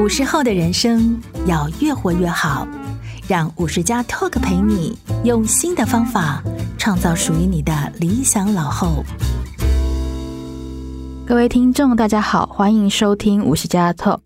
五十后的人生要越活越好，让五十加 Talk 陪你用新的方法创造属于你的理想老后。各位听众，大家好，欢迎收听五十加 Talk，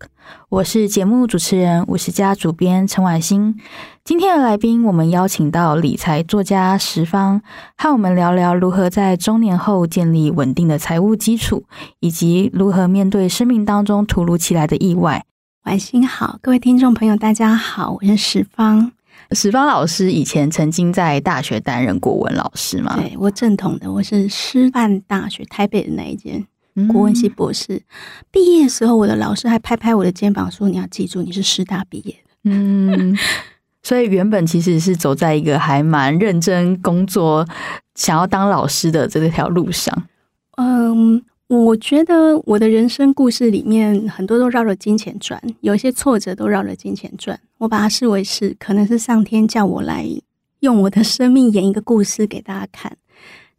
我是节目主持人五十加主编陈婉欣。今天的来宾，我们邀请到理财作家十方，和我们聊聊如何在中年后建立稳定的财务基础，以及如何面对生命当中突如其来的意外。晚星好，各位听众朋友，大家好，我是史方。史方老师以前曾经在大学担任国文老师吗？对，我正统的，我是师范大学台北的那一间国文系博士。毕、嗯、业的时候，我的老师还拍拍我的肩膀说：“你要记住，你是师大毕业的。”嗯。所以原本其实是走在一个还蛮认真工作、想要当老师的这条路上。嗯，我觉得我的人生故事里面很多都绕着金钱转，有一些挫折都绕着金钱转。我把它视为是，可能是上天叫我来用我的生命演一个故事给大家看。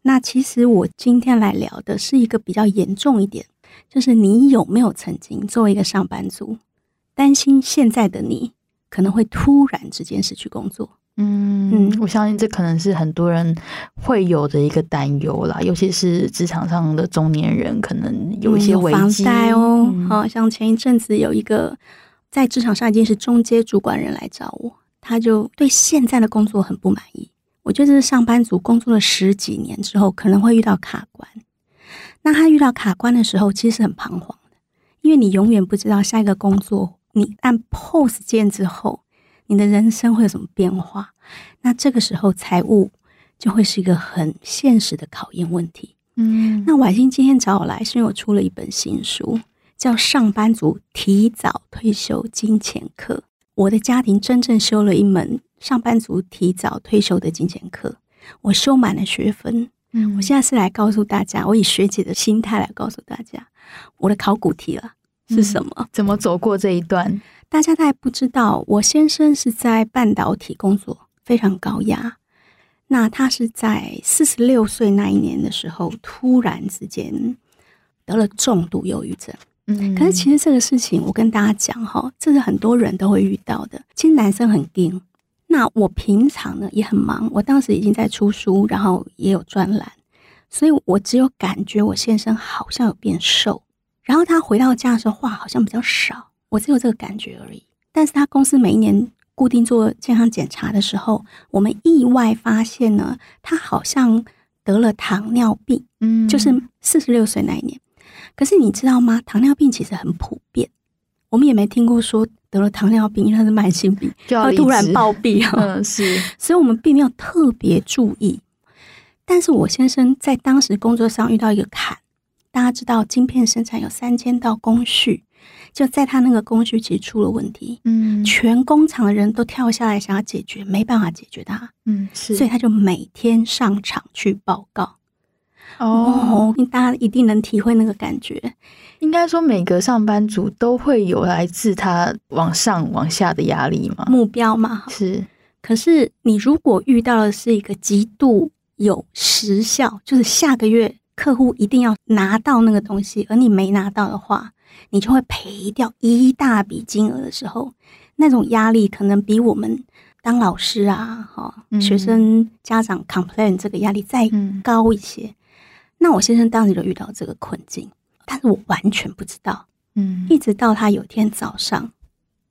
那其实我今天来聊的是一个比较严重一点，就是你有没有曾经作为一个上班族，担心现在的你可能会突然之间失去工作，嗯嗯，我相信这可能是很多人会有的一个担忧啦，尤其是职场上的中年人，可能有一些危机、嗯、房贷哦。好、嗯、像前一阵子有一个在职场上已经是中阶主管人来找我，他就对现在的工作很不满意。我觉得这是上班族工作了十几年之后可能会遇到卡关。那他遇到卡关的时候，其实是很彷徨的，因为你永远不知道下一个工作。你按 POS 键之后，你的人生会有什么变化？那这个时候财务就会是一个很现实的考验问题。嗯，那婉欣今天找我来，是因为我出了一本新书，叫《上班族提早退休金钱课》。我的家庭真正修了一门上班族提早退休的金钱课，我修满了学分。嗯，我现在是来告诉大家，我以学姐的心态来告诉大家我的考古题了。是什么？怎么走过这一段？大家大概不知道。我先生是在半导体工作，非常高压。那他是在四十六岁那一年的时候，突然之间得了重度忧郁症。嗯，可是其实这个事情，我跟大家讲哈，这是很多人都会遇到的。其实男生很硬。那我平常呢也很忙，我当时已经在出书，然后也有专栏，所以我只有感觉我先生好像有变瘦。然后他回到家的时候话好像比较少，我只有这个感觉而已。但是他公司每一年固定做健康检查的时候，我们意外发现呢，他好像得了糖尿病，嗯，就是四十六岁那一年。可是你知道吗？糖尿病其实很普遍，我们也没听过说得了糖尿病，因为它是慢性病，就会突然暴毙啊。嗯，是，所以我们并没有特别注意。但是我先生在当时工作上遇到一个坎。大家知道，晶片生产有三千道工序，就在他那个工序其实出了问题，嗯，全工厂的人都跳下来想要解决，没办法解决它，嗯，是，所以他就每天上场去报告。哦，哦，大家一定能体会那个感觉。应该说，每个上班族都会有来自他往上往下的压力嘛，目标嘛，是。可是你如果遇到的是一个极度有时效，就是下个月。客户一定要拿到那个东西，而你没拿到的话，你就会赔掉一大笔金额的时候，那种压力可能比我们当老师啊，哈，学生家长 complain 这个压力再高一些。嗯。那我先生当时就遇到这个困境，但是我完全不知道，嗯，一直到他有天早上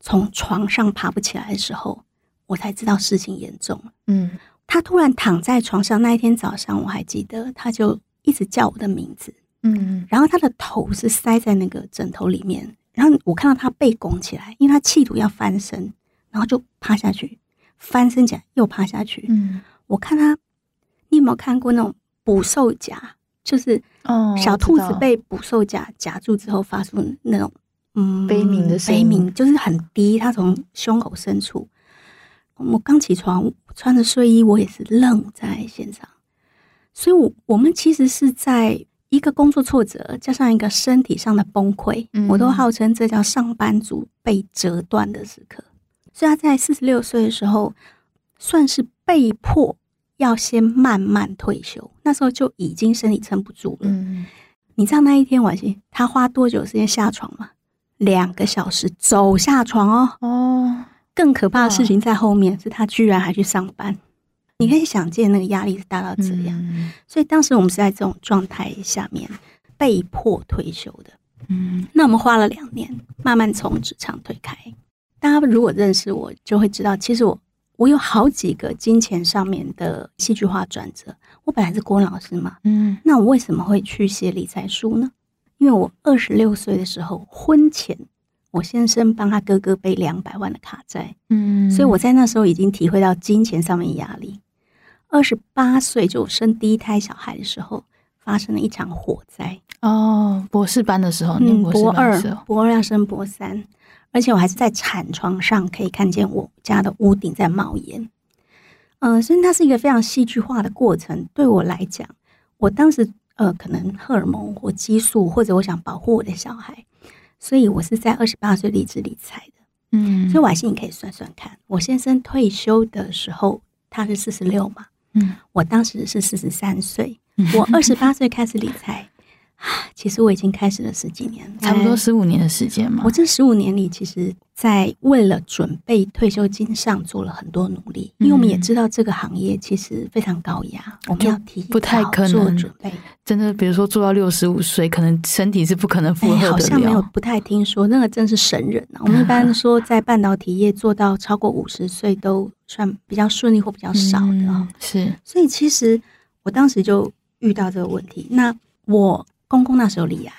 从床上爬不起来的时候，我才知道事情严重。嗯，他突然躺在床上那一天早上，我还记得，他就。一直叫我的名字，嗯，然后他的头是塞在那个枕头里面，然后我看到他背拱起来，因为他企图要翻身，然后就趴下去，翻身起来又趴下去，嗯，我看他，你有没有看过那种捕兽夹？就是哦，小兔子被捕兽夹夹住之后发出那种嗯悲鸣的声音，悲鸣就是很低，他从胸口深处。我刚起床，穿着睡衣，我也是愣在现场。所以，我我们其实是在一个工作挫折，加上一个身体上的崩溃，我都号称这叫上班族被折断的时刻。所以他在四十六岁的时候，算是被迫要先慢慢退休。那时候就已经身体撑不住了。你知道那一天晚上他花多久时间下床吗？两个小时走下床哦。哦，更可怕的事情在后面，是他居然还去上班。你可以想见那个压力是大到这样。嗯，所以当时我们是在这种状态下面被迫退休的。嗯，那我们花了两年，慢慢从职场退开。大家如果认识我，就会知道，其实我我有好几个金钱上面的戏剧化转折。我本来是国文老师嘛，嗯，那我为什么会去写理财书呢？因为我二十六岁的时候，婚前我先生帮他哥哥背两百万的卡债，嗯，所以我在那时候已经体会到金钱上面压力。二十八岁就生第一胎小孩的时候，发生了一场火灾。哦，博士班的时候，嗯，博，博二，博二要升博三，而且我还是在产床上可以看见我家的屋顶在冒烟。嗯、呃，所以它是一个非常戏剧化的过程。对我来讲，我当时呃，可能荷尔蒙或激素，或者我想保护我的小孩，所以我是在二十八岁离职理财的。嗯，所以我心里可以算算看，我先生退休的时候他是四十六嘛，嗯，我当时是四十三岁，我二十八岁开始理财。其实我已经开始了十几年，差不多十五年的时间嘛。我这十五年里，其实在为了准备退休金上做了很多努力，因为我们也知道这个行业其实非常高压，我们要提不太可能做准备。真的，比如说做到六十五岁，可能身体是不可能负荷的了。好像没有，不太听说那个真是神人啊。我们一般 说在半导体业做到超过五十岁都算比较顺利或比较少的啊。是，所以其实我当时就遇到这个问题。那我。公公那时候罹癌，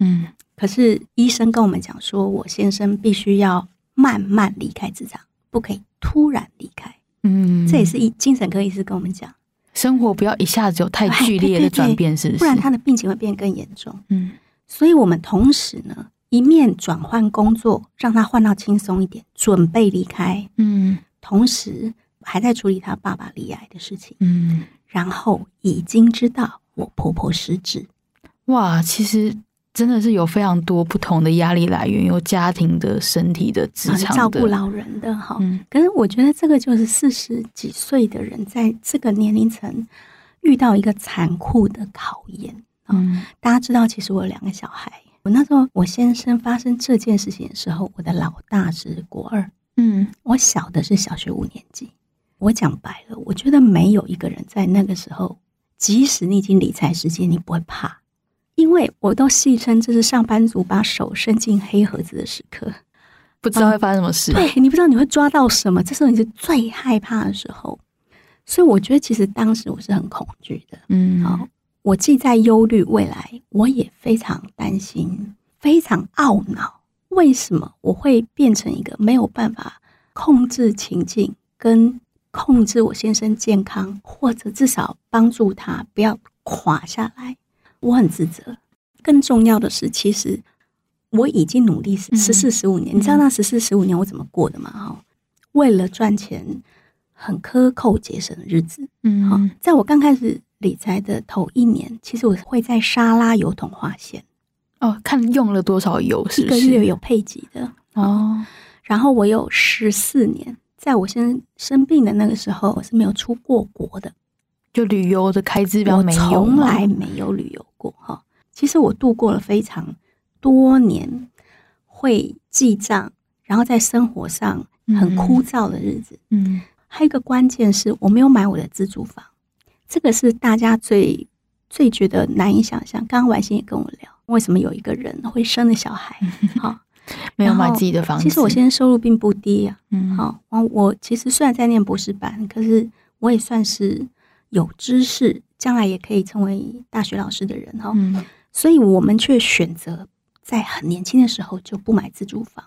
嗯，可是医生跟我们讲说，我先生必须要慢慢离开职场，不可以突然离开，嗯，这也是一精神科医师跟我们讲，生活不要一下子有太剧烈的转变，是不是？不然他的病情会变得更严重。嗯，所以我们同时呢，一面转换工作，让他换到轻松一点，准备离开，嗯，同时还在处理他爸爸离癌的事情，嗯，然后已经知道我婆婆失智。哇，其实真的是有非常多不同的压力来源，有家庭的、身体的、职场的、照顾老人的哈。嗯，可是我觉得这个就是四十几岁的人在这个年龄层遇到一个残酷的考验。嗯，大家知道，其实我有两个小孩。我那时候我先生发生这件事情的时候，我的老大是国二，嗯，我小的是小学五年级。我讲白了，我觉得没有一个人在那个时候，即使你已经理财时间，你不会怕。因为我都戏称这是上班族把手伸进黑盒子的时刻，不知道会发生什么事。对，你不知道你会抓到什么，这时候你是最害怕的时候。所以我觉得，其实当时我是很恐惧的。嗯，好，我既在忧虑未来，我也非常担心，非常懊恼，为什么我会变成一个没有办法控制情境，跟控制我先生健康，或者至少帮助他不要垮下来。我很自责，更重要的是，其实我已经努力十四十五年。你知道那十四十五年我怎么过的吗？哈，为了赚钱，很克扣节省的日子。嗯，好，在我刚开始理财的头一年，其实我会在沙拉油桶划线。哦，看用了多少油，是不是？一个月有配给的哦。然后我有十四年，在我生生病的那个时候，我是没有出过国的。就旅游的开支标没有，从来没有旅游过哈。其实我度过了非常多年会记账，然后在生活上很枯燥的日子。嗯，还有一个关键是我没有买我的自住房，这个是大家最最觉得难以想象。刚刚婉欣也跟我聊，为什么有一个人会生了小孩，好 没有买自己的房子。其实我现在收入并不低啊。嗯，好，我其实虽然在念博士班，可是我也算是。有知识，将来也可以成为大学老师的人哈，嗯，所以我们却选择在很年轻的时候就不买自住房，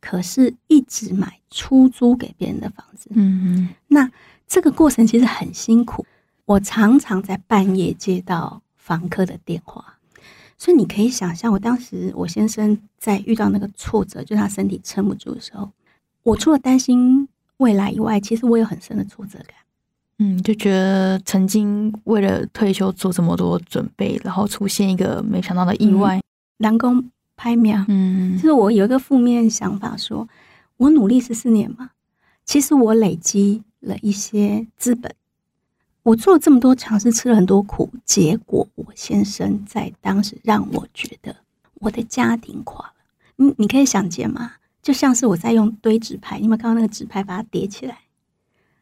可是一直买出租给别人的房子。嗯嗯，那这个过程其实很辛苦，我常常在半夜接到房客的电话，所以你可以想象，我当时我先生在遇到那个挫折，就他身体撑不住的时候，我除了担心未来以外，其实我有很深的挫折感。嗯，就觉得曾经为了退休做这么多准备，然后出现一个没想到的意外，南宫拍秒。嗯，就是我有一个负面想法说，说我努力十四年嘛，其实我累积了一些资本，我做了这么多尝试，吃了很多苦，结果我先生在当时让我觉得我的家庭垮了，你你可以想见吗？就像是我在用堆纸牌，你们看到那个纸牌把它叠起来，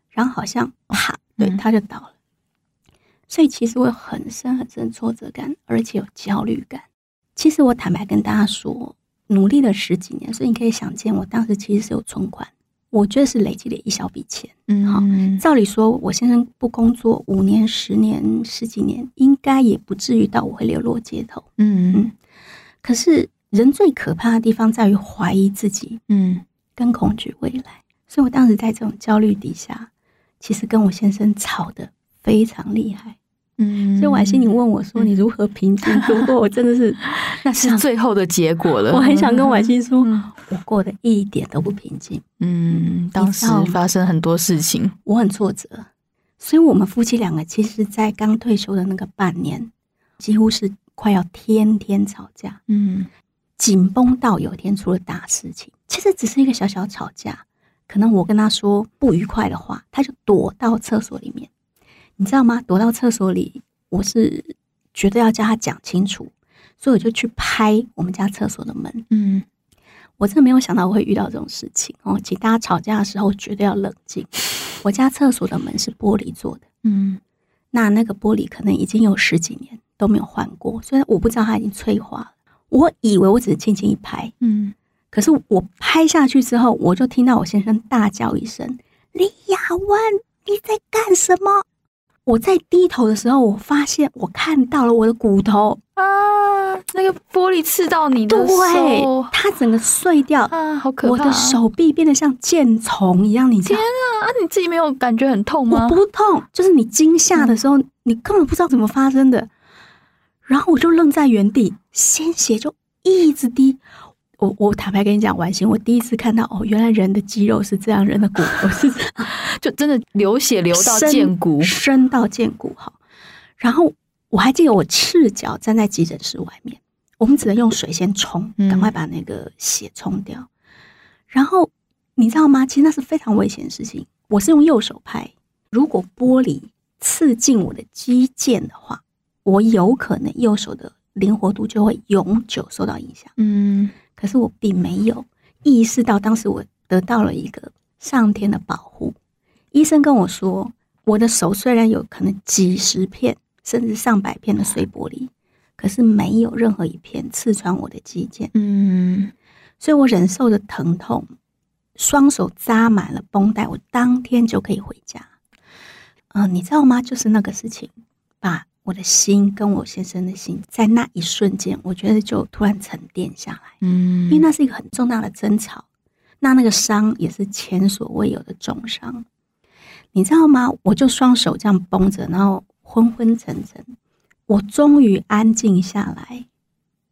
然后好像啪，对，他就倒了。所以其实我有很深很深挫折感，而且有焦虑感。其实我坦白跟大家说，努力了十几年，所以你可以想见，我当时其实是有存款，我觉得是累积了一小笔钱。嗯，好，照理说，我先生不工作五年、十年、十几年，应该也不至于到我会流落街头。嗯嗯。可是人最可怕的地方在于怀疑自己，嗯，跟恐惧未来。所以我当时在这种焦虑底下，其实跟我先生吵得非常厉害。嗯，所以婉欣，你问我说你如何平静？不过我真的是，那是最后的结果了。我很想跟婉欣 说，我过得一点都不平静。嗯，当时发生很多事情，我很挫折。所以我们夫妻两个其实，在刚退休的那个半年，几乎是快要天天吵架。嗯，紧绷到有一天出了大事情。其实只是一个小小吵架，可能我跟他说不愉快的话，他就躲到厕所里面。你知道吗？躲到厕所里，我是觉得要叫他讲清楚，所以我就去拍我们家厕所的门。嗯，我真的没有想到我会遇到这种事情哦。请大家吵架的时候绝对要冷静。我家厕所的门是玻璃做的，嗯，那那个玻璃可能已经有十几年都没有换过，虽然我不知道它已经脆化了。我以为我只是轻轻一拍，嗯，可是我拍下去之后，我就听到我先生大叫一声：“李亚文，你在干什么？”我在低头的时候，我发现我看到了我的骨头啊！那个玻璃刺到你的手，对，它整个碎掉啊，好可怕！我的手臂变得像箭虫一样，你知道？天啊！啊，你自己没有感觉很痛吗？我不痛，就是你惊吓的时候，嗯、你根本不知道怎么发生的。然后我就愣在原地，鲜血就一直滴。我我坦白跟你讲，婉欣，我第一次看到哦，原来人的肌肉是这样，人的骨头是这样，就真的流血流到见骨，深到见骨哈。然后我还记得我赤脚站在急诊室外面，我们只能用水先冲，赶快把那个血冲掉。嗯、然后你知道吗？其实那是非常危险的事情。我是用右手拍，如果玻璃刺进我的肌腱的话，我有可能右手的灵活度就会永久受到影响。嗯。可是我并没有意识到，当时我得到了一个上天的保护。医生跟我说，我的手虽然有可能几十片甚至上百片的碎玻璃，可是没有任何一片刺穿我的肌腱。嗯，所以我忍受着疼痛，双手扎满了绷带，我当天就可以回家。嗯、你知道吗？就是那个事情，把。我的心跟我先生的心，在那一瞬间，我觉得就突然沉淀下来。嗯，因为那是一个很重大的争吵，那那个伤也是前所未有的重伤，你知道吗？我就双手这样绷着，然后昏昏沉沉，我终于安静下来。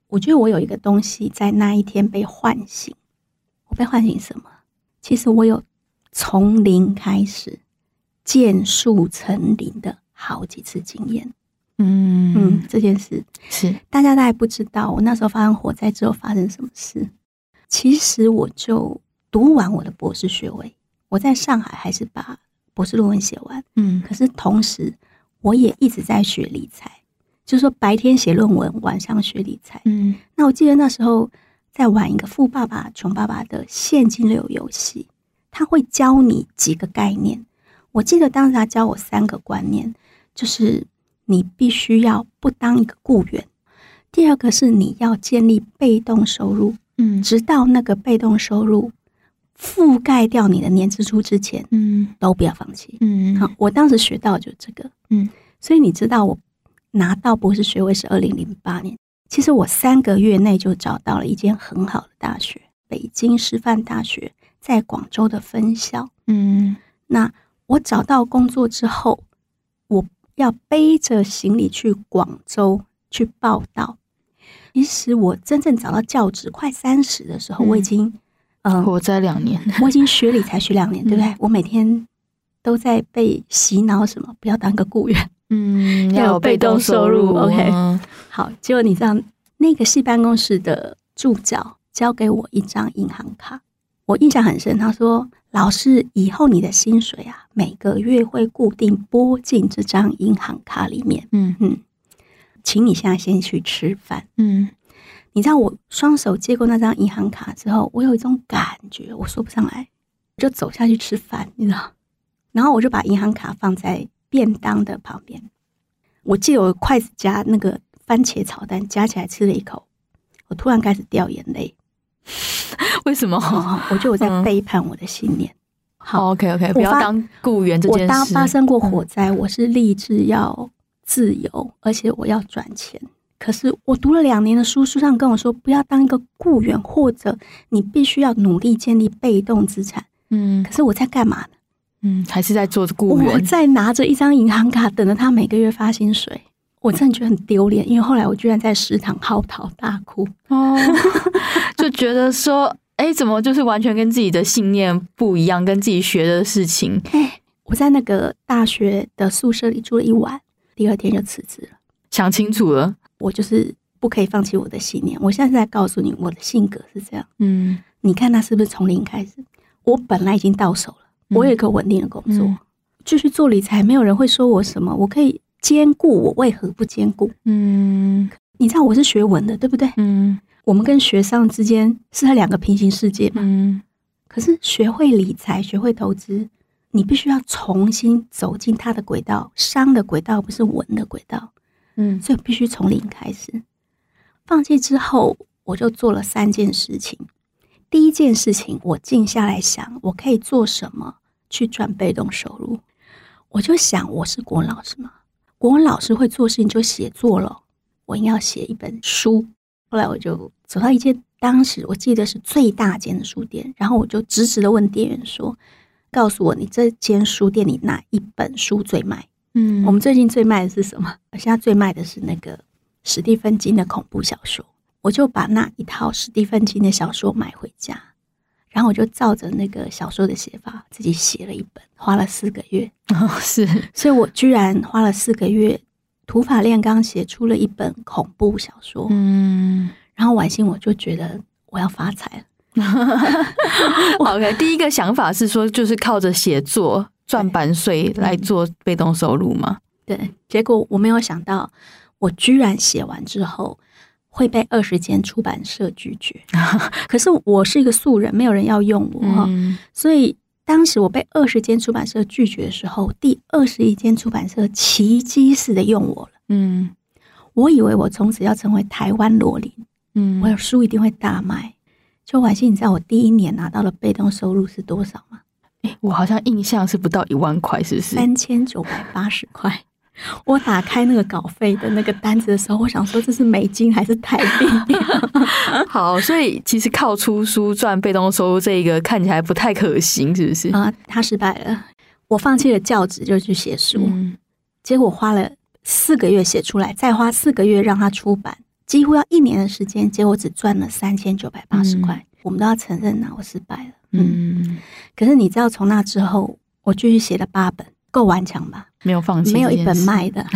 我觉得我有一个东西在那一天被唤醒。我被唤醒什么？其实我有从零开始，见树成林的好几次经验。嗯嗯，这件事是大家大概不知道，我那时候发生火灾之后发生什么事。其实我就读完我的博士学位，我在上海还是把博士论文写完。嗯，可是同时我也一直在学理财，就是说白天写论文，晚上学理财。嗯，那我记得那时候在玩一个富爸爸穷爸爸的现金流游戏，他会教你几个概念。我记得当时他教我三个观念，就是。你必须要不当一个雇员。第二个是你要建立被动收入，嗯，直到那个被动收入覆盖掉你的年支出之前，嗯，都不要放弃，嗯。好，我当时学到就这个，嗯。所以你知道我拿到博士学位是二零零八年，其实我三个月内就找到了一间很好的大学——北京师范大学在广州的分校，嗯。那我找到工作之后，我。要背着行李去广州去报道。其实我真正找到教职快三十的时候，我已经嗯，活在两年，我已经学理才学两年，对不对？我每天都在被洗脑什么，不要当个雇员，嗯，要有被动收入。OK，好，结果你知道那个系办公室的助教交给我一张银行卡，我印象很深。他说。老师，以后你的薪水啊，每个月会固定拨进这张银行卡里面。嗯嗯，请你现在先去吃饭。嗯，你知道我双手接过那张银行卡之后，我有一种感觉，我说不上来，我就走下去吃饭，你知道？然后我就把银行卡放在便当的旁边。我记得我筷子夹那个番茄炒蛋，夹起来吃了一口，我突然开始掉眼泪。为什么？我觉得我在背叛我的信念。嗯、好，OK OK，不要当雇员这件事。我当发生过火灾，我是立志要自由，而且我要赚钱。可是我读了两年的书，书上跟我说，不要当一个雇员，或者你必须要努力建立被动资产。嗯，可是我在干嘛呢？嗯，还是在做雇员。我在拿着一张银行卡，等着他每个月发薪水。我真的觉得很丢脸，因为后来我居然在食堂嚎啕大哭。觉得说，哎，怎么就是完全跟自己的信念不一样，跟自己学的事情。哎，我在那个大学的宿舍里住了一晚，第二天就辞职了。想清楚了。我就是不可以放弃我的信念。我现在在告诉你，我的性格是这样。嗯，你看他是不是从零开始？我本来已经到手了，嗯、我有一个稳定的工作，继、嗯、续做理财，没有人会说我什么。我可以兼顾，我为何不兼顾？嗯，你知道我是学文的，对不对？嗯，我们跟学商之间是在两个平行世界嘛。嗯，可是学会理财，学会投资，你必须要重新走进他的轨道，商的轨道不是文的轨道。嗯，所以必须从零开始。放弃之后，我就做了三件事情。第一件事情，我静下来想，我可以做什么去赚被动收入。我就想，我是国文老师嘛，国文老师会做事情就写作了，我应该要写一本书。后来我就走到一间当时我记得是最大间的书店，然后我就直直的问店员说：“告诉我，你这间书店里哪一本书最卖？”嗯，我们最近最卖的是什么？现在最卖的是那个史蒂芬金的恐怖小说。我就把那一套史蒂芬金的小说买回家，然后我就照着那个小说的写法自己写了一本，花了四个月。哦，是，所以我居然花了四个月，土法炼钢写出了一本恐怖小说。嗯，然后晚上我就觉得我要发财了。OK，第一个想法是说，就是靠着写作。赚版税来做被动收入吗？对，结果我没有想到，我居然写完之后会被二十间出版社拒绝。可是我是一个素人，没有人要用我，嗯、所以当时我被二十间出版社拒绝的时候，第二十一间出版社奇迹似的用我了。嗯，我以为我从此要成为台湾罗琳，嗯，我的书一定会大卖。邱婉欣，你知道我第一年拿到的被动收入是多少吗？我好像印象是不到一万块，是不是？三千九百八十块。我打开那个稿费的那个单子的时候，我想说这是美金还是台币？好，所以其实靠出书赚被动收入这一个看起来不太可行，是不是？啊，他失败了。我放弃了教职，就去写书。嗯，结果花了四个月写出来，再花四个月让他出版，几乎要一年的时间，结果只赚了三千九百八十块。嗯，我们都要承认呐，我失败了。嗯，可是你知道，从那之后，我继续写了八本，够顽强吧？没有放弃，没有一本卖的。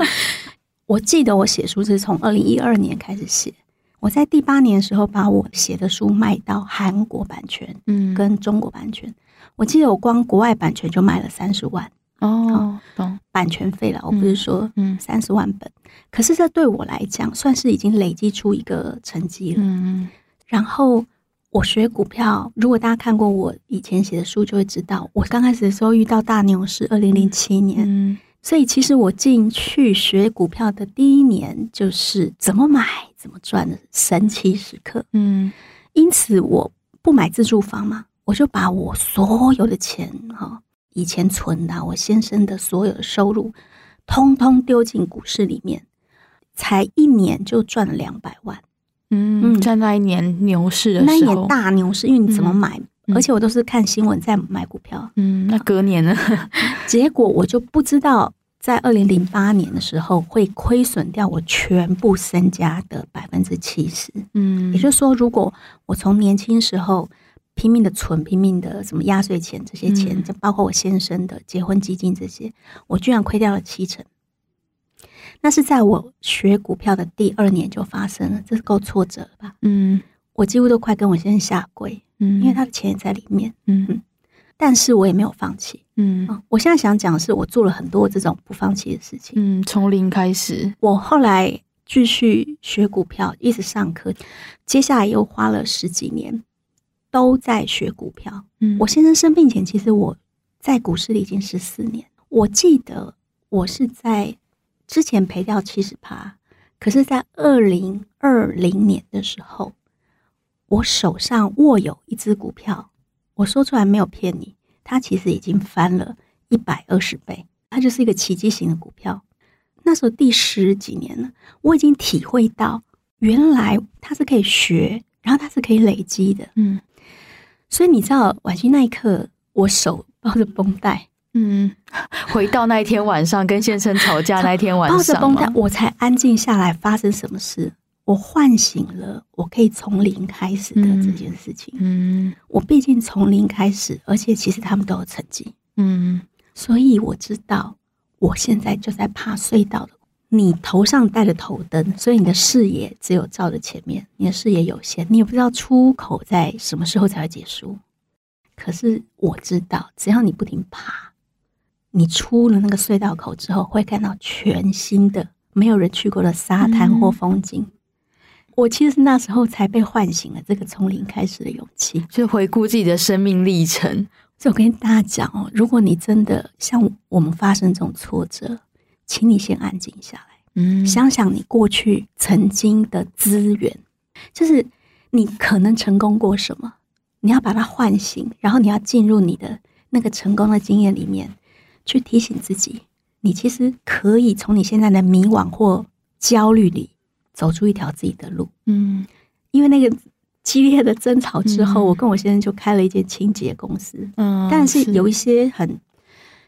我记得我写书是从二零一二年开始写，我在第八年的时候把我写的书卖到韩国版权，嗯，跟中国版权。我记得我光国外版权就卖了三十万哦，懂版权费了。我不是说嗯三十万本，可是这对我来讲算是已经累积出一个成绩了。嗯，然后。我学股票，如果大家看过我以前写的书，就会知道，我刚开始的时候遇到大牛市，二零零七年，嗯，所以其实我进去学股票的第一年，就是怎么买怎么赚的神奇时刻，嗯，因此我不买自住房嘛，我就把我所有的钱哈，以前存的，我先生的所有的收入，通通丢进股市里面，才一年就赚了两百万。嗯，在那一年牛市的时候，那一年大牛市，因为你怎么买？嗯、而且我都是看新闻在买股票。嗯，那隔年呢？结果我就不知道，在二零零八年的时候会亏损掉我全部身家的百分之七十。嗯，也就是说，如果我从年轻时候拼命的存、拼命的什么压岁钱这些钱，就、嗯、包括我先生的结婚基金这些，我居然亏掉了七成。那是在我学股票的第二年就发生了，这是够挫折了吧？嗯，我几乎都快跟我先生下跪，嗯，因为他的钱也在里面，嗯嗯，但是我也没有放弃，嗯，我现在想讲的是，我做了很多这种不放弃的事情，嗯，从零开始。我后来继续学股票，一直上课，接下来又花了十几年都在学股票。嗯，我先生生病前，其实我在股市里已经十四年。我记得我是在之前赔掉七十趴，可是在二零二零年的时候，我手上握有一只股票，我说出来没有骗你，它其实已经翻了一百二十倍，它就是一个奇迹型的股票。那时候第十几年了，我已经体会到原来它是可以学，然后它是可以累积的。嗯，所以你知道，婉欣那一刻，我手抱着绷带，嗯，回到那一天晚上跟先生吵架那一天晚上，抱着绷带，我才安静下来。发生什么事？我唤醒了，我可以从零开始的这件事情。嗯，我毕竟从零开始，而且其实他们都有成绩。嗯，所以我知道。我现在就在怕隧道的，你头上戴着头灯，所以你的视野只有照着前面，你的视野有限，你也不知道出口在什么时候才会结束。可是我知道，只要你不停爬，你出了那个隧道口之后，会看到全新的、没有人去过的沙滩或风景。嗯、我其实那时候才被唤醒了这个从零开始的勇气，就回顾自己的生命历程。所以我跟大家讲哦，如果你真的像我们发生这种挫折，请你先安静下来，嗯，想想你过去曾经的资源，就是你可能成功过什么，你要把它唤醒，然后你要进入你的那个成功的经验里面，去提醒自己，你其实可以从你现在的迷惘或焦虑里走出一条自己的路，嗯，因为那个。激烈的争吵之后，嗯、我跟我先生就开了一间清洁公司。嗯，但是有一些很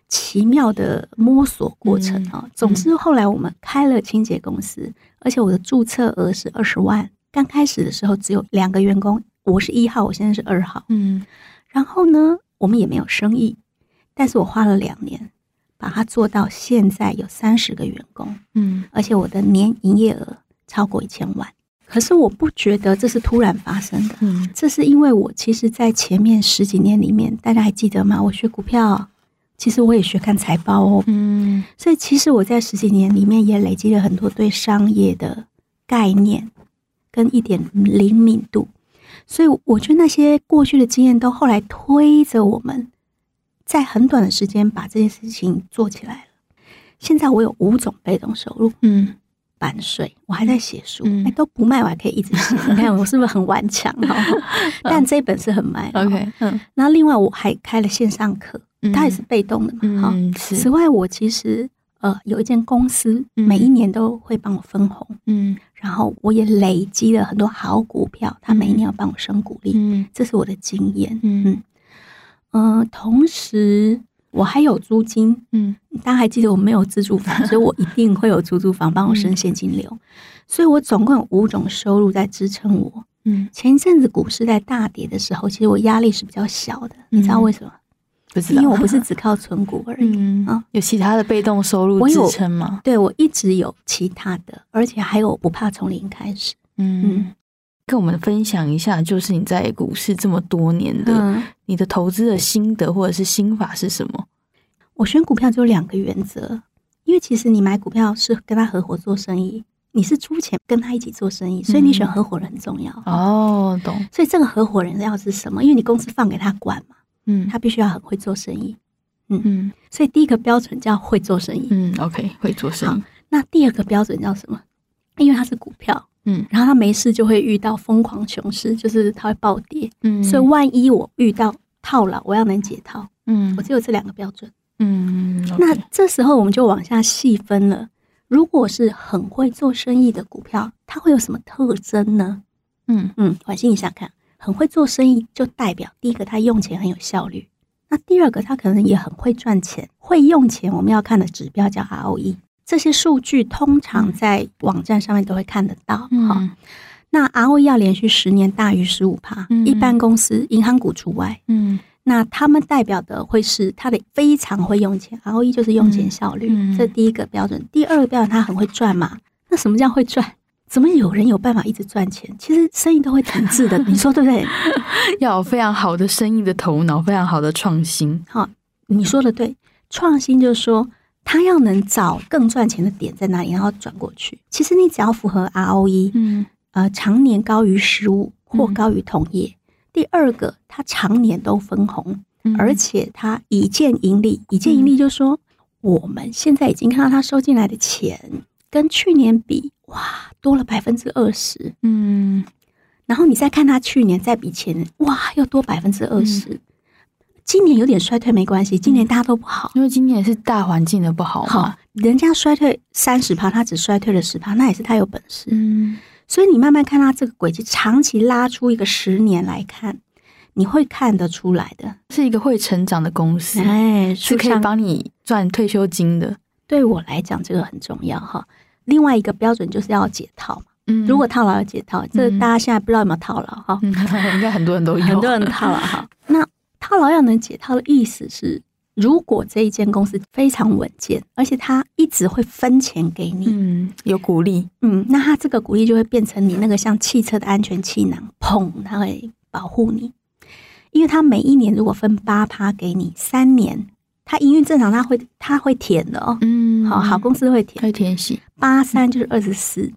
奇妙的摸索过程啊。嗯、总之，后来我们开了清洁公司，嗯、而且我的注册额是二十万。刚开始的时候只有两个员工，我是一号，我现在是二号。嗯，然后呢，我们也没有生意，但是我花了两年把它做到现在有三十个员工。嗯，而且我的年营业额超过一千万。可是我不觉得这是突然发生的，嗯，这是因为我其实，在前面十几年里面，大家还记得吗？我学股票，其实我也学看财报哦，嗯，所以其实我在十几年里面也累积了很多对商业的概念跟一点灵敏度，所以我觉得那些过去的经验都后来推着我们，在很短的时间把这件事情做起来了。现在我有五种被动收入，嗯。版税，我还在写书，哎、嗯，都不卖，我还可以一直写。你看我是不是很顽强？但这本是很卖。OK，嗯。那另外我还开了线上课，它也是被动的嘛。哈、嗯，此外我其实呃有一间公司，每一年都会帮我分红。嗯。然后我也累积了很多好股票，它每一年要帮我升股利。嗯。这是我的经验。嗯嗯、呃。同时。我还有租金，嗯，大家还记得我没有自住房，所以我一定会有出租房帮我生现金流，嗯、所以我总共有五种收入在支撑我。嗯，前一阵子股市在大跌的时候，其实我压力是比较小的，嗯、你知道为什么？不是因为我不是 只靠存股而已，嗯啊，有其他的被动收入支撑吗？对，我一直有其他的，而且还有不怕从零开始，嗯。嗯跟我们分享一下，就是你在股市这么多年的，嗯、你的投资的心得或者是心法是什么？我选股票只有两个原则，因为其实你买股票是跟他合伙做生意，你是出钱跟他一起做生意，所以你选合伙人很重要。嗯、哦，懂。所以这个合伙人要是什么？因为你公司放给他管嘛，嗯，他必须要很会做生意，嗯嗯。所以第一个标准叫会做生意，嗯，OK，会做生意。那第二个标准叫什么？因为它是股票。嗯，然后他没事就会遇到疯狂熊市，就是他会暴跌。嗯，所以万一我遇到套牢，我要能解套。嗯，我只有这两个标准。嗯、那这时候我们就往下细分了。如果是很会做生意的股票，它会有什么特征呢？嗯嗯，缓心一下看，很会做生意就代表第一个他用钱很有效率，那第二个他可能也很会赚钱。会用钱，我们要看的指标叫 ROE。这些数据通常在网站上面都会看得到。好、嗯，那 ROE 要连续十年大于十五趴，一般公司银行股除外。嗯，那他们代表的会是他的非常会用钱，ROE 就是用钱效率，嗯、这第一个标准。第二个标准，他很会赚嘛？那什么叫会赚？怎么有人有办法一直赚钱？其实生意都会停滞的，你说对不对？要有非常好的生意的头脑，非常好的创新。好，你说的对，创新就是说。他要能找更赚钱的点在哪里，然后转过去。其实你只要符合 ROE，嗯，呃，常年高于十五或高于同业。嗯、第二个，它常年都分红，嗯、而且它已见盈利，已见盈利就是说，嗯、我们现在已经看到他收进来的钱跟去年比，哇，多了百分之二十，嗯。然后你再看他去年再比前年，哇，又多百分之二十。嗯、今年有点衰退没关系，今年大家都不好，因为今年是大环境的不好嘛。好，人家衰退三十趴，他只衰退了十趴，那也是他有本事。嗯，所以你慢慢看他这个轨迹，长期拉出一个十年来看，你会看得出来的，是一个会成长的公司，哎，是可以帮你赚退休金的。对我来讲，这个很重要哈。另外一个标准就是要解套嘛。嗯，如果套牢要解套，这大家现在不知道有没有套牢哈？应该很多人都有，很多人套牢哈。那套牢要能解套的意思是，如果这一间公司非常稳健，而且它一直会分钱给你，嗯，有鼓励，嗯，那它这个鼓励就会变成你那个像汽车的安全气囊，砰，它会保护你，因为它每一年如果分八趴给你，三年它营运正常，它会它会填的哦，嗯，好好公司会填，会填息，八三就是二十四。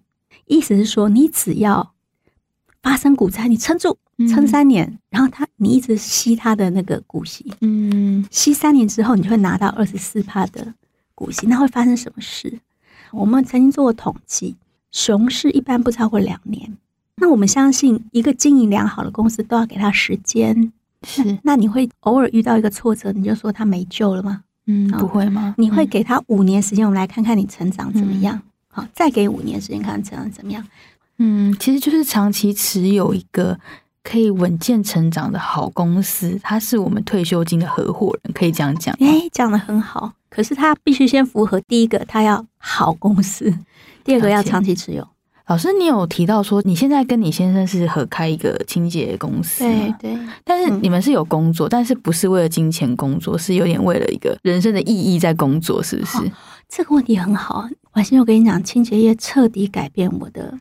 意思是说，你只要发生股灾，你撑住，撑三年，嗯、然后他你一直吸他的那个股息，嗯，吸三年之后，你就会拿到二十四帕的股息。那会发生什么事？我们曾经做过统计，熊市一般不超过两年。那我们相信，一个经营良好的公司都要给他时间。是那，那你会偶尔遇到一个挫折，你就说他没救了吗？嗯，不会吗？你会给他五年时间，我们来看看你成长怎么样。嗯好，再给五年时间，看看成长怎么样？嗯，其实就是长期持有一个可以稳健成长的好公司，它是我们退休金的合伙人，可以这样讲。哎，讲的很好。可是他必须先符合第一个，他要好公司；第二个要长期持有。老师，你有提到说你现在跟你先生是合开一个清洁公司，对对。但是你们是有工作，嗯、但是不是为了金钱工作，是有点为了一个人生的意义在工作，是不是？这个问题很好。婉欣，我跟你讲，清洁业彻底改变我的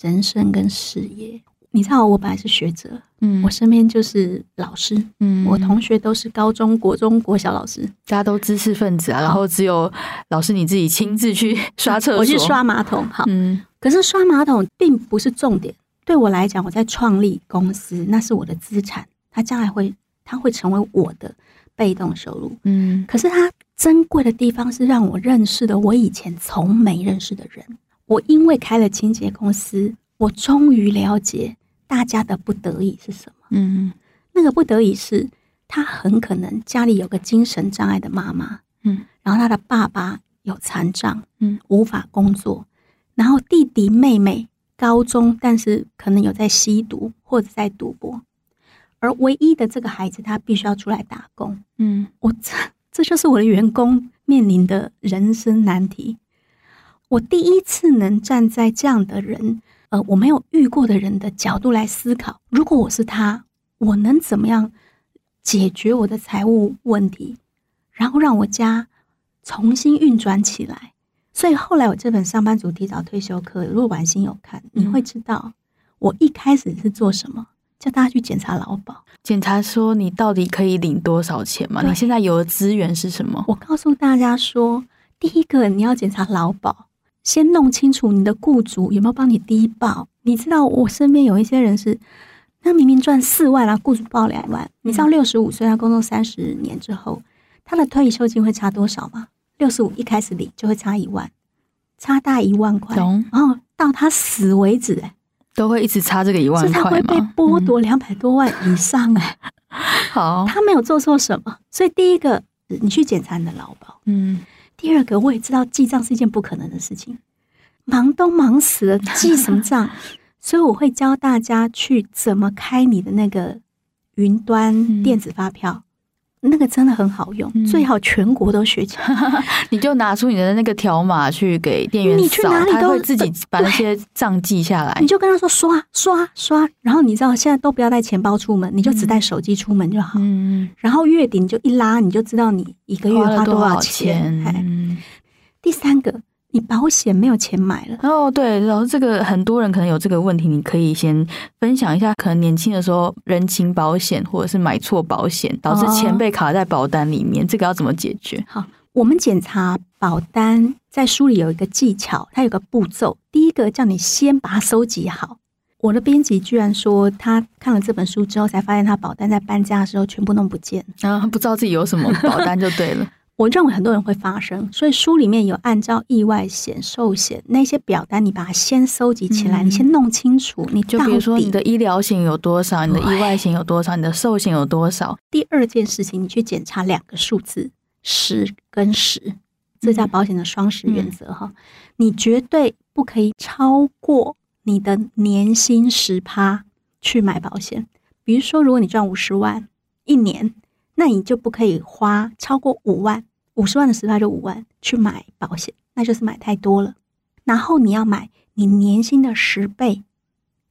人生跟事业。你知道，我本来是学者，嗯，我身边就是老师，嗯，我同学都是高中国中国小老师，大家都知识分子啊。然后只有老师你自己亲自去 刷厕所，我去刷马桶。好，嗯，可是刷马桶并不是重点。对我来讲，我在创立公司，那是我的资产，它将来会，它会成为我的被动收入。嗯，可是它。珍贵的地方是让我认识的我以前从没认识的人。我因为开了清洁公司，我终于了解大家的不得已是什么。嗯，那个不得已是他很可能家里有个精神障碍的妈妈，嗯，然后他的爸爸有残障，嗯，无法工作，然后弟弟妹妹高中，但是可能有在吸毒或者在赌博，而唯一的这个孩子他必须要出来打工。嗯，我这。这就是我的员工面临的人生难题。我第一次能站在这样的人，呃，我没有遇过的人的角度来思考，如果我是他，我能怎么样解决我的财务问题，然后让我家重新运转起来。所以后来我这本《上班族提早退休课》，如果婉欣有看，你会知道我一开始是做什么。叫大家去检查劳保，检查说你到底可以领多少钱嘛？你现在有的资源是什么？我告诉大家说，第一个你要检查劳保，先弄清楚你的雇主有没有帮你低报。你知道我身边有一些人是，他明明赚四万啊，雇主报两万。你知道六十五岁他工作三十年之后，他的退休金会差多少吗？六十五一开始领就会差一万，差大一万块，懂然后到他死为止，欸，都会一直差这个一万块吗？他会被剥夺两百多万以上哎、欸。好，他没有做错什么，所以第一个你去检查你的劳保。嗯，第二个我也知道记账是一件不可能的事情，忙都忙死了，记什么账？所以我会教大家去怎么开你的那个云端电子发票。嗯那个真的很好用，嗯、最好全国都学起来。你就拿出你的那个条码去给店员扫，你去哪里都他会自己把那些账记下来。你就跟他说刷刷刷，然后你知道现在都不要带钱包出门，你就只带手机出门就好。嗯，然后月底你就一拉，你就知道你一个月花多少钱。少钱嗯、第三个。你保险没有钱买了哦，对，然后这个很多人可能有这个问题，你可以先分享一下。可能年轻的时候人情保险或者是买错保险，导致钱被卡在保单里面，哦、这个要怎么解决？好，我们检查保单在书里有一个技巧，它有个步骤。第一个叫你先把它收集好。我的编辑居然说，他看了这本书之后，才发现他保单在搬家的时候全部弄不见，然后不知道自己有什么保单就对了。我认为很多人会发生，所以书里面有按照意外险、寿险那些表单，你把它先收集起来，嗯、你先弄清楚。你就比如说你的医疗险有多少，你的意外险有多少，你的寿险有多少。第二件事情，你去检查两个数字，十跟十，这叫保险的双十原则哈、嗯。你绝对不可以超过。你的年薪十趴去买保险，比如说，如果你赚五十万一年，那你就不可以花超过五万，五十万的十趴就五万去买保险，那就是买太多了。然后你要买你年薪的十倍，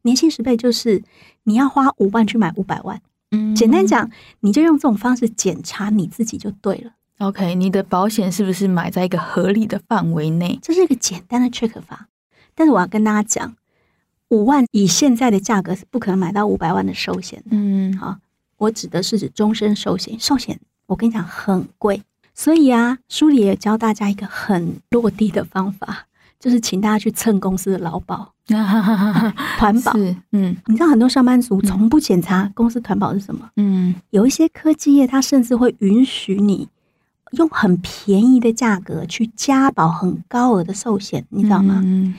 年薪十倍就是你要花五万去买五百万。嗯，简单讲，你就用这种方式检查你自己就对了。OK，你的保险是不是买在一个合理的范围内？这是一个简单的 check 法，但是我要跟大家讲。五万以现在的价格是不可能买到五百万的寿险的。嗯，好，我指的是指终身寿险。寿险我跟你讲很贵，所以啊，书里也教大家一个很落地的方法，就是请大家去蹭公司的劳保、团保。嗯，你知道很多上班族从不检查公司团保是什么？嗯，有一些科技业，它甚至会允许你用很便宜的价格去加保很高额的寿险，你知道吗？嗯，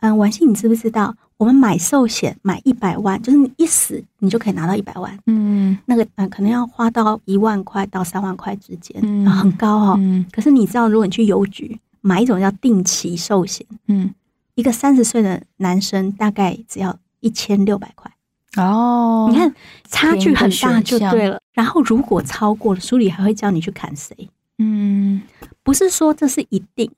嗯，婉欣，你知不知道？我们买寿险买一百万，就是你一死你就可以拿到一百万。嗯，那个嗯可能要花到一万块到三万块之间，嗯，很高哦。嗯，可是你知道，如果你去邮局买一种叫定期寿险，嗯，一个三十岁的男生大概只要一千六百块。哦，你看差距很大就对了。然后如果超过了，书里还会叫你去砍谁。嗯，不是说这是一定。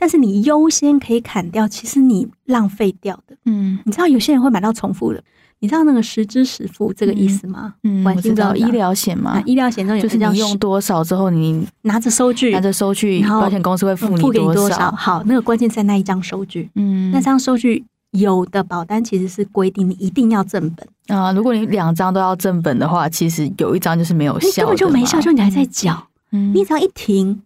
但是你优先可以砍掉，其实你浪费掉的，嗯，你知道有些人会买到重复的，你知道那个实支实付这个意思吗？嗯，我知道医疗险嘛，医疗险中有就是你用多少之后，你拿着收据，拿着收据，保险公司会付你多少。好，那个关键在那一张收据，嗯，那张收据有的保单其实是规定你一定要正本。啊，如果你两张都要正本的话，其实有一张就是没有效，根本就没效，就你还在缴，嗯，你只要一停。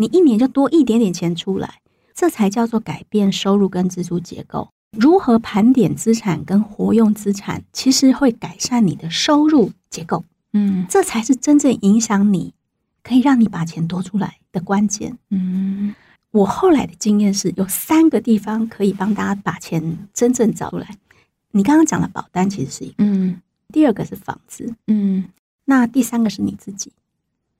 你一年就多一点点钱出来，这才叫做改变收入跟支出结构。如何盘点资产跟活用资产，其实会改善你的收入结构。嗯，这才是真正影响你，可以让你把钱多出来的关键。嗯，我后来的经验是有三个地方可以帮大家把钱真正找出来。你刚刚讲的保单其实是一个，嗯，第二个是房子，嗯，那第三个是你自己。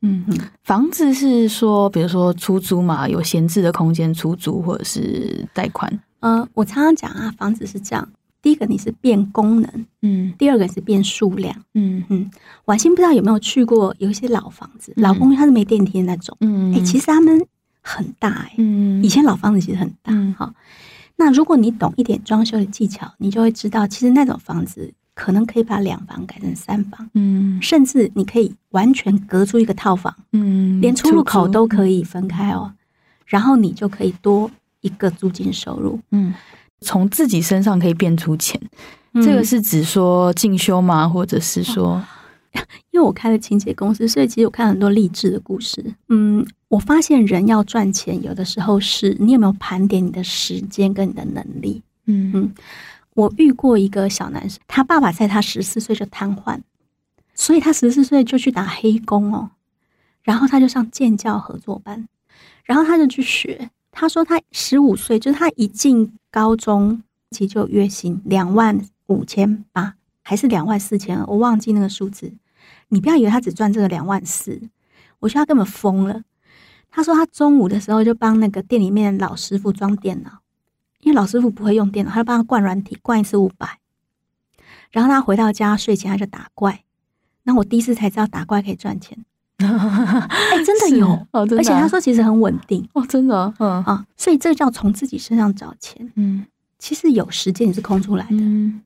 嗯哼，房子是说，比如说出租嘛，有闲置的空间出租，或者是贷款。呃，我常常讲啊，房子是这样：第一个你是变功能，嗯；第二个是变数量，嗯。嗯。婉欣不知道有没有去过，有一些老房子、嗯、老公寓，它是没电梯的那种，嗯，哎、欸，其实他们很大、欸，哎，嗯，以前老房子其实很大，哈、嗯。那如果你懂一点装修的技巧，你就会知道，其实那种房子。可能可以把两房改成三房，嗯，甚至你可以完全隔出一个套房，嗯，连出入口都可以分开哦，然后你就可以多一个租金收入，嗯，从自己身上可以变出钱，嗯，这个是指说进修吗？或者是说，哦，因为我开了清洁公司，所以其实我看很多励志的故事，嗯，我发现人要赚钱，有的时候是你有没有盘点你的时间跟你的能力，嗯。嗯。我遇过一个小男生，他爸爸在他十四岁就瘫痪，所以他十四岁就去打黑工哦，然后他就上建教合作班，然后他就去学。他说他十五岁，就是他一进高中，其实就月薪两万五千八，还是两万四千，我忘记那个数字。你不要以为他只赚这个两万四，我觉得他根本疯了。他说他中午的时候就帮那个店里面老师傅装电脑。因为老师傅不会用电脑，他就帮他灌软体，灌一次五百。然后他回到家睡前他就打怪。那我第一次才知道打怪可以赚钱。哎、欸，真的有哦，真的啊、而且他说其实很稳定哦，真的，嗯啊，所以这个叫从自己身上找钱。嗯，其实有时间也是空出来的。嗯。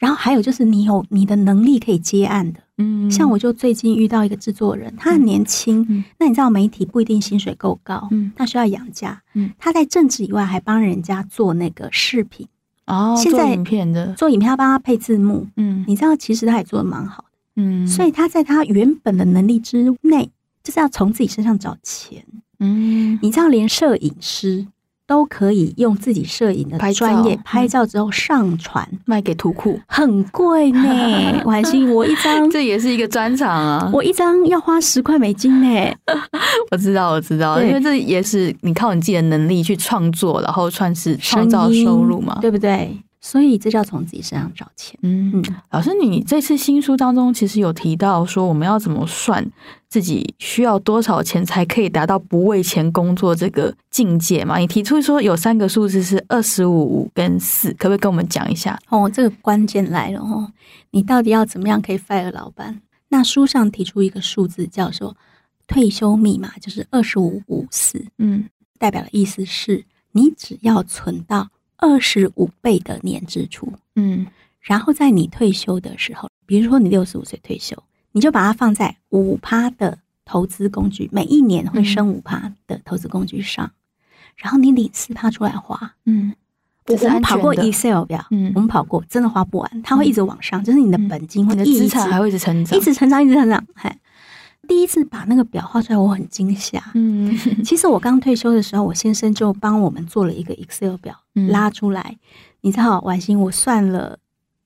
然后还有就是，你有你的能力可以接案的，嗯，像我就最近遇到一个制作人，他很年轻，嗯，那你知道媒体不一定薪水够高，嗯，他需要养家，嗯，他在政治以外还帮人家做那个视频，哦，现在做影片的，做影片要帮他配字幕，嗯，你知道其实他也做的蛮好的，嗯，所以他在他原本的能力之内，就是要从自己身上找钱，嗯，你知道连摄影师都可以用自己摄影的专业拍照之后上传。卖给图库，很贵呢。婉欣，我一张。这也是一个专场啊，我一张要花十块美金呢。我知道，我知道，因为这也是你靠你自己的能力去创作，然后算是创造收入嘛，对不对？所以这叫从自己身上找钱。嗯嗯，老师，你这次新书当中其实有提到说，我们要怎么算自己需要多少钱才可以达到不为钱工作这个境界嘛？你提出说有三个数字是二十五、五跟四，可不可以跟我们讲一下？哦，这个关键来了哦，你到底要怎么样可以 fire 老板？那书上提出一个数字叫做退休密码，就是二十五、五、四。嗯，代表的意思是你只要存到。二十五倍的年支出，嗯，然后在你退休的时候，比如说你六十五岁退休，你就把它放在五趴的投资工具，每一年会升五趴的投资工具上，嗯、然后你领四趴出来花，嗯，我们跑过 Excel 表，嗯，我们跑过，真的花不完，它会一直往上，就是你的本金会一直，资产还会一直成长，一直成长，一直成长，嘿。第一次把那个表画出来，我很惊吓。嗯，其实我刚退休的时候，我先生就帮我们做了一个 Excel 表，拉出来。你知道，婉欣，我算了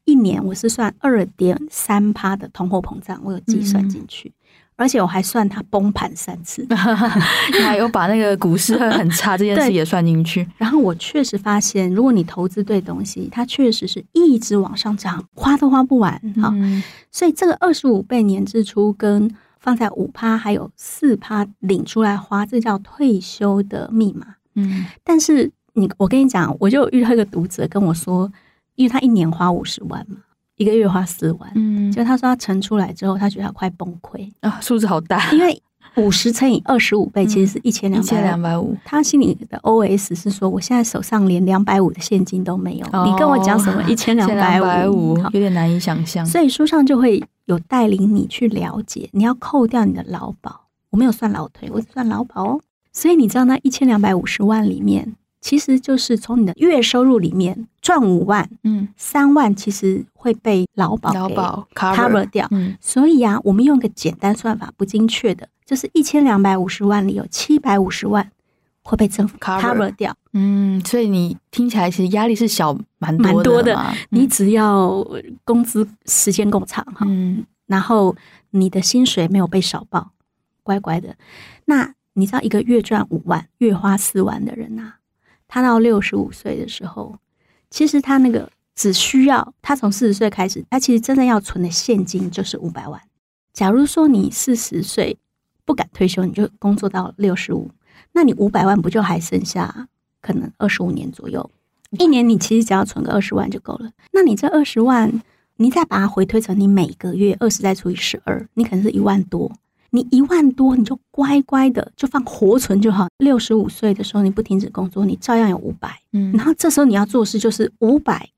一年，我是算二点三趴的通货膨胀，我有计算进去，而且我还算它崩盘三次，你还有把那个股市很差这件事也算进去。然后我确实发现，如果你投资对东西，它确实是一直往上涨，花都花不完。好，所以这个二十五倍年支出跟放在五趴，还有四趴领出来花，这叫退休的密码。嗯，但是你，我跟你讲，我就遇到一个读者跟我说，因为他一年花五十万嘛，一个月花四万，嗯，就他说他存出来之后，他觉得他快崩溃啊，数字好大，因为五十乘以二十五倍其实是一千两千两百五。他心里的 OS 是说，我现在手上连两百五的现金都没有，哦、你跟我讲什么一千两百五，有点难以想象。所以书上就会。有带领你去了解，你要扣掉你的劳保，我没有算劳退，我只算劳保哦。所以你知道那一千两百五十万里面，其实就是从你的月收入里面赚五万，嗯，三万其实会被劳保劳保 cover 掉。嗯，所以啊，我们用个简单算法，不精确的，就是一千两百五十万里有七百五十万。会被政府 cover 掉，嗯，所以你听起来其实压力是小蛮蛮多的。嗯、你只要工资时间够长哈，嗯，然后你的薪水没有被少报，乖乖的。那你知道一个月赚五万，月花四万的人呐、啊，他到六十五岁的时候，其实他那个只需要他从四十岁开始，他其实真的要存的现金就是五百万。假如说你四十岁不敢退休，你就工作到六十五。那你五百万不就还剩下可能二十五年左右？一年你其实只要存个二十万就够了。那你这二十万，你再把它回推成你每个月二十再除以十二，你可能是一万多。你一万多，你就乖乖的就放活存就好。六十五岁的时候你不停止工作，你照样有五百。嗯，然后这时候你要做事就是五百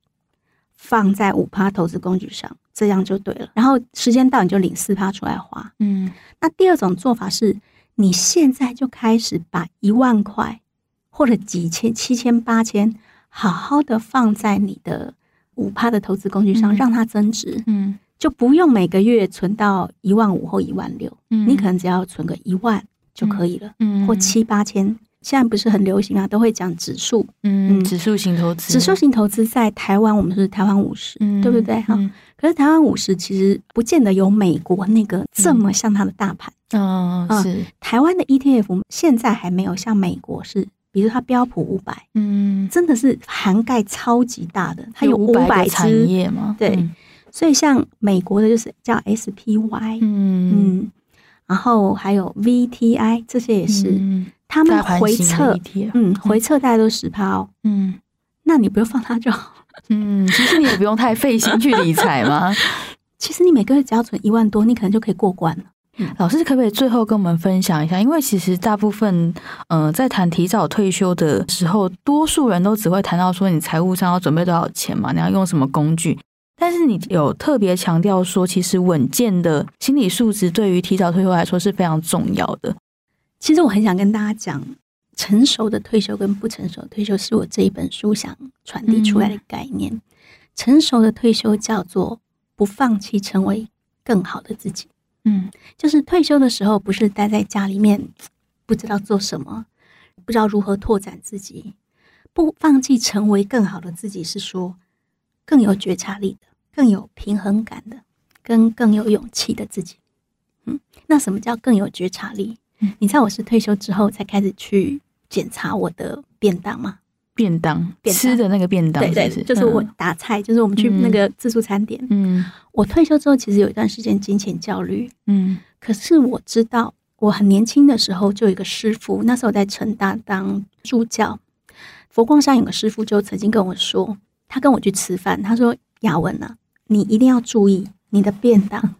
放在五趴投资工具上，这样就对了。然后时间到你就领四趴出来花。嗯，那第二种做法是。你现在就开始把一万块或者几千、七千、八千，好好的放在你的五趴的投资工具上，让它增值。嗯，就不用每个月存到一万五或一万六，嗯，你可能只要存个一万就可以了，嗯，或七八千。现在不是很流行啊，都会讲指数，嗯，指数型投资，指数型投资在台湾，我们是台湾五十，对不对？哈，可是台湾五十其实不见得有美国那个这么像它的大盘，嗯，是。台湾的 ETF 现在还没有像美国是，比如它标普五百，嗯，真的是涵盖超级大的，它有五百产业嘛，对，所以像美国的就是叫 SPY，嗯嗯，然后还有 VTI 这些也是。他们回撤，嗯，回撤大概都十趴哦，嗯，那你不用放他就好，嗯，其实你也不用太费心去理财嘛。其实你每个月只要存一万多，你可能就可以过关了。嗯，老师可不可以最后跟我们分享一下？因为其实大部分，嗯，在谈提早退休的时候，多数人都只会谈到说你财务上要准备多少钱嘛，你要用什么工具。但是你有特别强调说，其实稳健的心理素质对于提早退休来说是非常重要的。其实我很想跟大家讲，成熟的退休跟不成熟的退休是我这一本书想传递出来的概念。嗯、成熟的退休叫做不放弃成为更好的自己。嗯，就是退休的时候不是待在家里面不知道做什么，不知道如何拓展自己，不放弃成为更好的自己，是说更有觉察力的、更有平衡感的、跟更有勇气的自己。嗯，那什么叫更有觉察力？嗯，你知道我是退休之后才开始去检查我的便当吗？便当，吃的那个便当？对对，就是我打菜，嗯、就是我们去那个自助餐点。嗯，我退休之后其实有一段时间金钱焦虑。嗯，可是我知道，我很年轻的时候就有一个师傅，那时候我在成大当助教，佛光山有个师傅就曾经跟我说，他跟我去吃饭，他说：“雅文啊，你一定要注意你的便当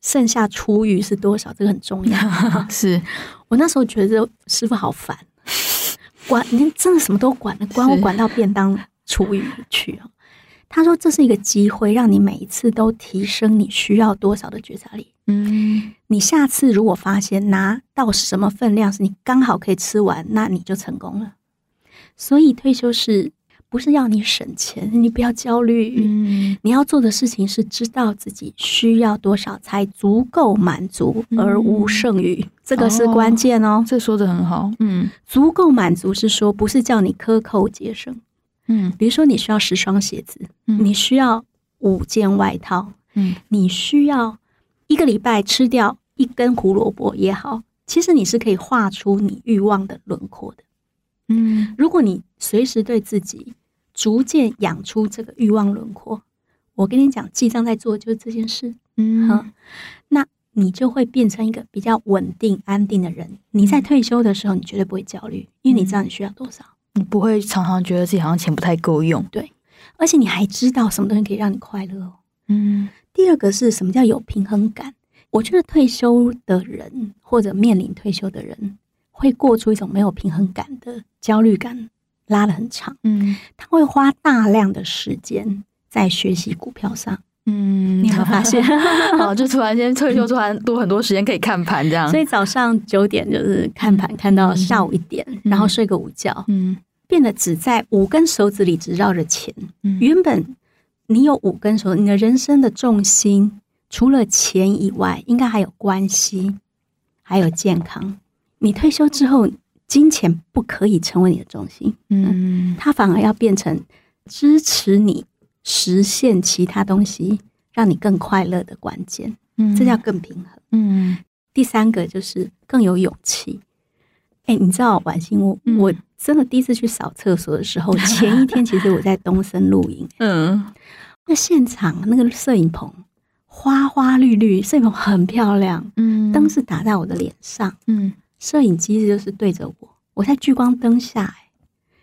剩下厨余是多少，这个很重要。”是我那时候觉得师傅好烦。管你真的什么都管了，管我管到便当厨余去哦。他说，这是一个机会，让你每一次都提升你需要多少的觉察力。嗯，你下次如果发现拿到什么分量是你刚好可以吃完，那你就成功了。所以退休是。不是要你省钱，你不要焦虑。嗯，你要做的事情是知道自己需要多少才足够满足，而无剩余。嗯，这个是关键哦。这说的很好。嗯，足够满足是说不是叫你克扣节省。嗯，比如说你需要十双鞋子，嗯，你需要五件外套，嗯，你需要一个礼拜吃掉一根胡萝卜也好，其实你是可以画出你欲望的轮廓的。嗯，如果你随时对自己。逐渐养出这个欲望轮廓，我跟你讲，记账在做就是这件事，嗯，好，那你就会变成一个比较稳定、安定的人。你在退休的时候，你绝对不会焦虑，因为你知道你需要多少，你不会常常觉得自己好像钱不太够用，对，而且你还知道什么东西可以让你快乐哦。嗯，第二个是什么叫有平衡感？我觉得退休的人或者面临退休的人，会过出一种没有平衡感的焦虑感。拉得很长，嗯，他会花大量的时间在学习股票上，嗯，你有没有发现？哦，就突然间退休，突然多很多时间可以看盘，这样。所以早上九点就是看盘，看到下午一点，然后睡个午觉，嗯，变得只在五根手指里只绕着钱。原本你有五根手，你的人生的重心除了钱以外，应该还有关系，还有健康。你退休之后。金钱不可以成为你的中心，嗯，它反而要变成支持你实现其他东西，让你更快乐的关键，嗯，这叫更平衡，嗯。第三个就是更有勇气。哎，你知道婉欣，我我真的第一次去扫厕所的时候，前一天其实我在东森录影，嗯，那现场那个摄影棚花花绿绿，摄影棚很漂亮，嗯，灯是打在我的脸上，嗯。摄影机就是对着我，我在聚光灯下，哎，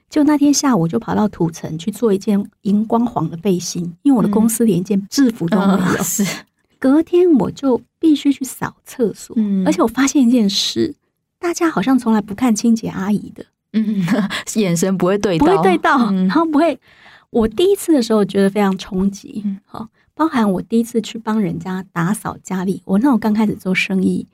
就那天下午我就跑到土城去做一件荧光黄的背心，因为我的公司连一件制服都没有。嗯、是，隔天我就必须去扫厕所，嗯、而且我发现一件事，大家好像从来不看清洁阿姨的，嗯，眼神不会对到，不会对到，嗯、然后不会。我第一次的时候觉得非常冲击，好、嗯，包含我第一次去帮人家打扫家里，我那我刚开始做生意。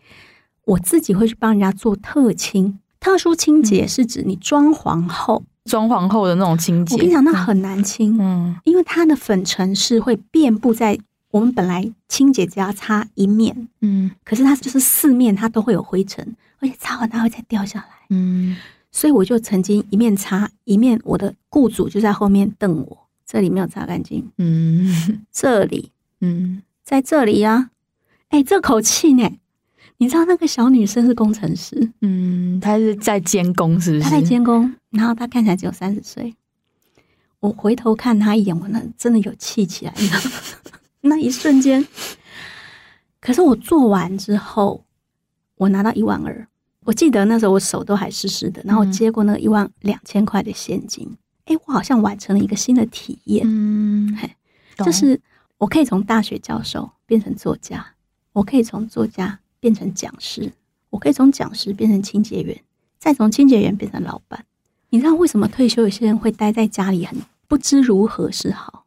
我自己会去帮人家做特清，特殊清洁是指你装潢后，装潢后的那种清洁。我跟你讲，那很难清，嗯，因为它的粉尘是会遍布在我们本来清洁只要擦一面，嗯，可是它就是四面它都会有灰尘，而且擦完它会再掉下来，嗯，所以我就曾经一面擦一面，我的雇主就在后面瞪我，这里没有擦干净，嗯，这里，嗯，在这里呀，哎，这口气呢？你知道那个小女生是工程师，嗯，她是在监工，是不是？她在监工，然后她看起来只有三十岁。我回头看她一眼，我那真的有气起来，你知道吗？那一瞬间。可是我做完之后，我拿到一万二。我记得那时候我手都还湿湿的，然后我接过那个一万两千块的现金。哎、嗯，我好像完成了一个新的体验。嗯，嘿，就是我可以从大学教授变成作家，我可以从作家。变成讲师，我可以从讲师变成清洁员，再从清洁员变成老板。你知道为什么退休有些人会待在家里很不知如何是好？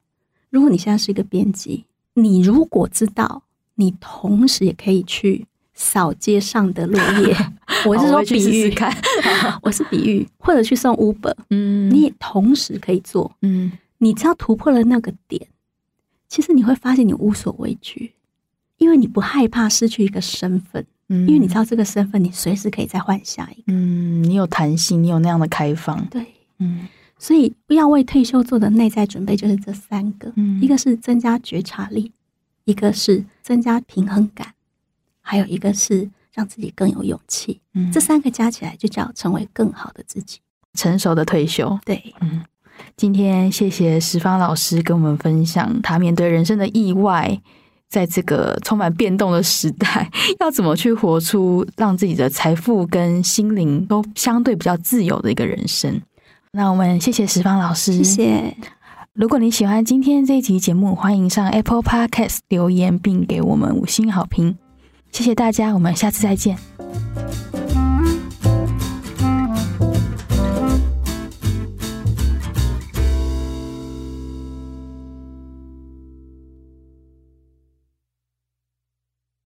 如果你现在是一个编辑，你如果知道你同时也可以去扫街上的落叶，我是说比喻，看，我是比喻，或者去送 Uber，嗯，你也同时可以做，嗯，你只要突破了那个点，其实你会发现你无所畏惧。因为你不害怕失去一个身份，嗯，因为你知道这个身份，你随时可以再换下一个。嗯，你有弹性，你有那样的开放。对，嗯，所以不要为退休做的内在准备就是这三个，嗯，一个是增加觉察力，一个是增加平衡感，还有一个是让自己更有勇气。嗯，这三个加起来就叫成为更好的自己，成熟的退休。对，嗯。今天谢谢石方老师跟我们分享，他面对人生的意外，在这个充满变动的时代，要怎么去活出让自己的财富跟心灵都相对比较自由的一个人生。那我们谢谢石方老师，谢谢。如果你喜欢今天这一集节目，欢迎上 Apple Podcast 留言并给我们五星好评。谢谢大家，我们下次再见。